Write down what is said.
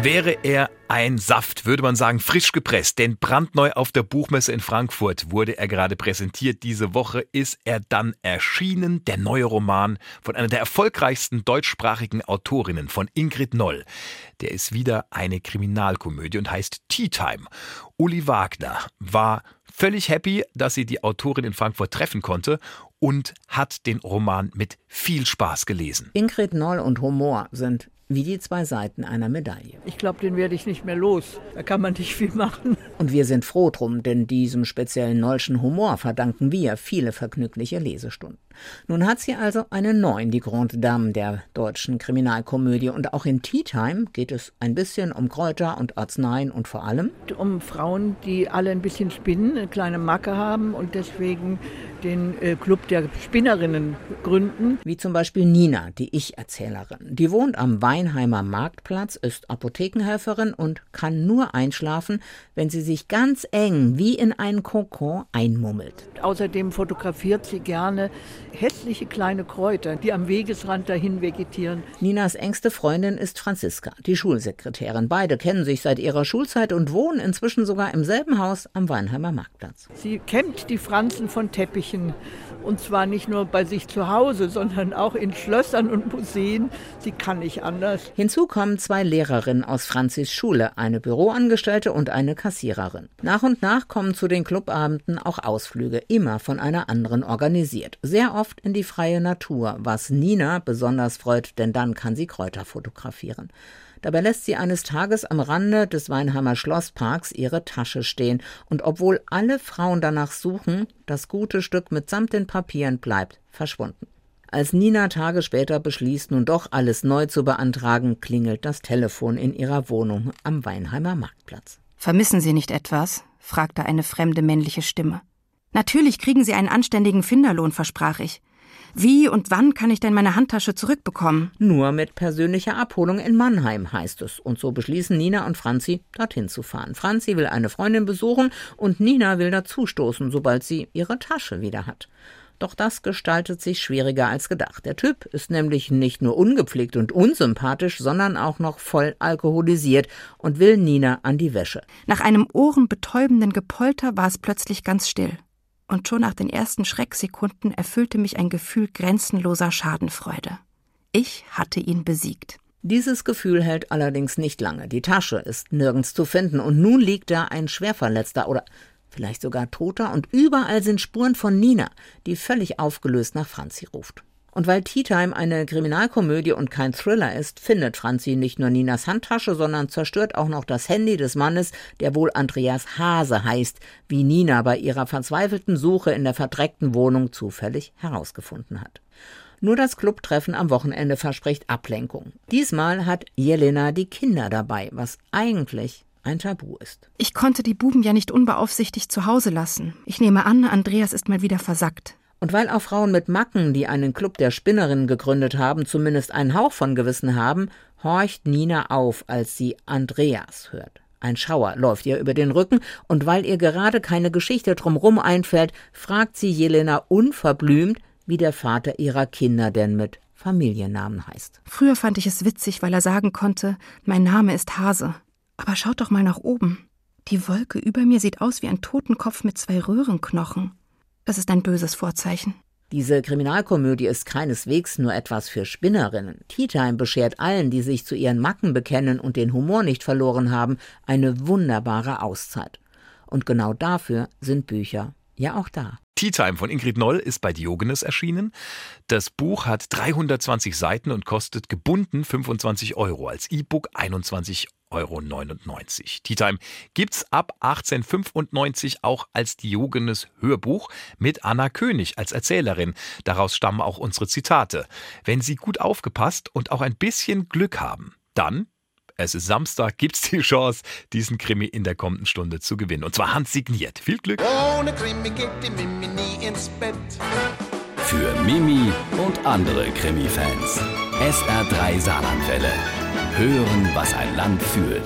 Wäre er ein Saft, würde man sagen, frisch gepresst, denn brandneu auf der Buchmesse in Frankfurt wurde er gerade präsentiert. Diese Woche ist er dann erschienen, der neue Roman von einer der erfolgreichsten deutschsprachigen Autorinnen, von Ingrid Noll. Der ist wieder eine Kriminalkomödie und heißt Tea Time. Uli Wagner war völlig happy, dass sie die Autorin in Frankfurt treffen konnte und hat den Roman mit viel Spaß gelesen. Ingrid Noll und Humor sind wie die zwei Seiten einer Medaille. Ich glaube, den werde ich nicht mehr los. Da kann man nicht viel machen. Und wir sind froh drum, denn diesem speziellen Nollschen Humor verdanken wir viele vergnügliche Lesestunden. Nun hat sie also eine neuen, die Grande Dame der deutschen Kriminalkomödie. Und auch in Tea Time geht es ein bisschen um Kräuter und Arzneien und vor allem um Frauen, die alle ein bisschen spinnen, eine kleine Macke haben und deswegen den äh, Club der Spinnerinnen gründen. Wie zum Beispiel Nina, die Ich-Erzählerin. Die wohnt am Weinheimer Marktplatz, ist Apothekenhelferin und kann nur einschlafen, wenn sie sich ganz eng wie in einen Kokon einmummelt. Außerdem fotografiert sie gerne hässliche kleine Kräuter, die am Wegesrand dahin vegetieren. Ninas engste Freundin ist Franziska, die Schulsekretärin. Beide kennen sich seit ihrer Schulzeit und wohnen inzwischen sogar im selben Haus am Weinheimer Marktplatz. Sie kämmt die Franzen von Teppichen und zwar nicht nur bei sich zu Hause, sondern auch in Schlössern und Museen. Sie kann nicht anders. Hinzu kommen zwei Lehrerinnen aus Franzis Schule, eine Büroangestellte und eine Kassiererin. Nach und nach kommen zu den Clubabenden auch Ausflüge, immer von einer anderen organisiert. Sehr oft in die freie Natur, was Nina besonders freut, denn dann kann sie Kräuter fotografieren. Dabei lässt sie eines Tages am Rande des Weinheimer Schlossparks ihre Tasche stehen, und obwohl alle Frauen danach suchen, das gute Stück mitsamt den Papieren bleibt verschwunden. Als Nina Tage später beschließt, nun doch alles neu zu beantragen, klingelt das Telefon in ihrer Wohnung am Weinheimer Marktplatz. Vermissen Sie nicht etwas? fragte eine fremde männliche Stimme. Natürlich kriegen Sie einen anständigen Finderlohn, versprach ich. Wie und wann kann ich denn meine Handtasche zurückbekommen? Nur mit persönlicher Abholung in Mannheim, heißt es. Und so beschließen Nina und Franzi, dorthin zu fahren. Franzi will eine Freundin besuchen und Nina will dazustoßen, sobald sie ihre Tasche wieder hat. Doch das gestaltet sich schwieriger als gedacht. Der Typ ist nämlich nicht nur ungepflegt und unsympathisch, sondern auch noch voll alkoholisiert und will Nina an die Wäsche. Nach einem ohrenbetäubenden Gepolter war es plötzlich ganz still und schon nach den ersten Schrecksekunden erfüllte mich ein Gefühl grenzenloser Schadenfreude. Ich hatte ihn besiegt. Dieses Gefühl hält allerdings nicht lange. Die Tasche ist nirgends zu finden und nun liegt da ein Schwerverletzter oder vielleicht sogar Toter und überall sind Spuren von Nina, die völlig aufgelöst nach Franzi ruft. Und weil Tea Time eine Kriminalkomödie und kein Thriller ist, findet Franzi nicht nur Ninas Handtasche, sondern zerstört auch noch das Handy des Mannes, der wohl Andreas Hase heißt, wie Nina bei ihrer verzweifelten Suche in der verdreckten Wohnung zufällig herausgefunden hat. Nur das Clubtreffen am Wochenende verspricht Ablenkung. Diesmal hat Jelena die Kinder dabei, was eigentlich ein Tabu ist. Ich konnte die Buben ja nicht unbeaufsichtigt zu Hause lassen. Ich nehme an, Andreas ist mal wieder versackt. Und weil auch Frauen mit Macken, die einen Club der Spinnerinnen gegründet haben, zumindest einen Hauch von Gewissen haben, horcht Nina auf, als sie Andreas hört. Ein Schauer läuft ihr über den Rücken, und weil ihr gerade keine Geschichte drumrum einfällt, fragt sie Jelena unverblümt, wie der Vater ihrer Kinder denn mit Familiennamen heißt. Früher fand ich es witzig, weil er sagen konnte, mein Name ist Hase. Aber schaut doch mal nach oben. Die Wolke über mir sieht aus wie ein Totenkopf mit zwei Röhrenknochen. Das ist ein böses Vorzeichen. Diese Kriminalkomödie ist keineswegs nur etwas für Spinnerinnen. Tea Time beschert allen, die sich zu ihren Macken bekennen und den Humor nicht verloren haben, eine wunderbare Auszeit. Und genau dafür sind Bücher ja auch da. Tea Time von Ingrid Noll ist bei Diogenes erschienen. Das Buch hat 320 Seiten und kostet gebunden 25 Euro, als E-Book 21 Euro. Euro. 99. Tea Time gibt's ab 1895 auch als Diogenes Hörbuch mit Anna König als Erzählerin. Daraus stammen auch unsere Zitate. Wenn Sie gut aufgepasst und auch ein bisschen Glück haben, dann es ist Samstag, gibt's die Chance, diesen Krimi in der kommenden Stunde zu gewinnen. Und zwar handsigniert. Viel Glück! Ohne Krimi geht die Mimi nie ins Bett. Für Mimi und andere Krimi-Fans. SR3 Saarlandwelle. Hören, was ein Land fühlt.